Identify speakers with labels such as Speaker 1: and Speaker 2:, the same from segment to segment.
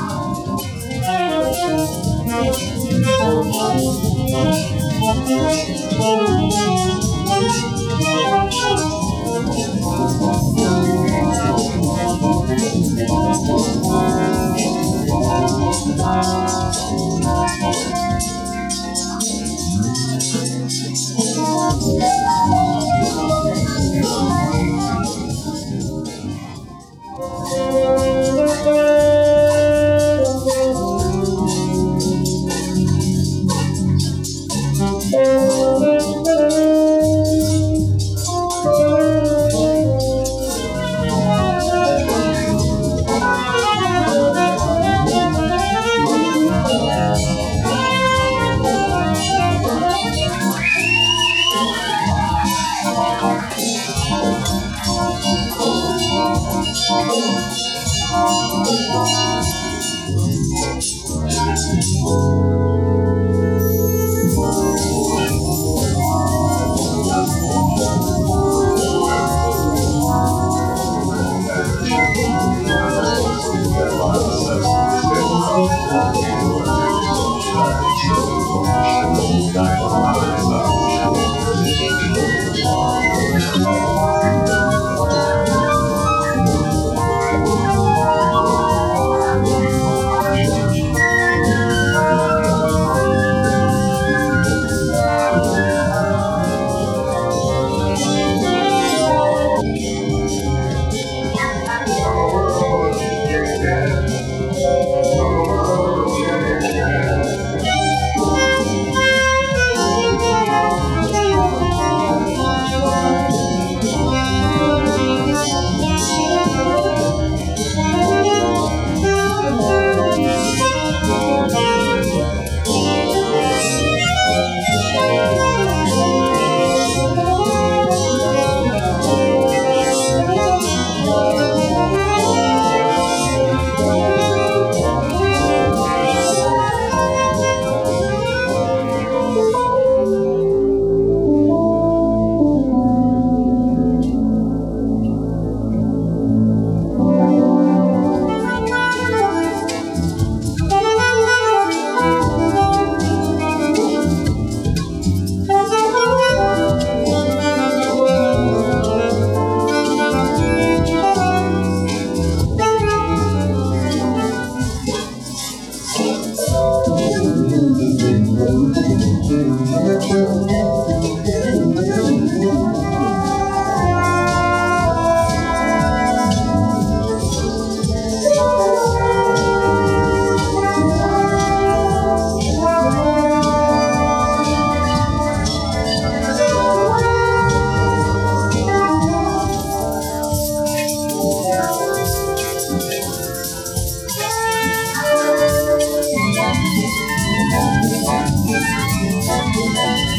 Speaker 1: Oh. Thank you.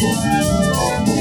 Speaker 1: Música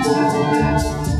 Speaker 1: Thank you.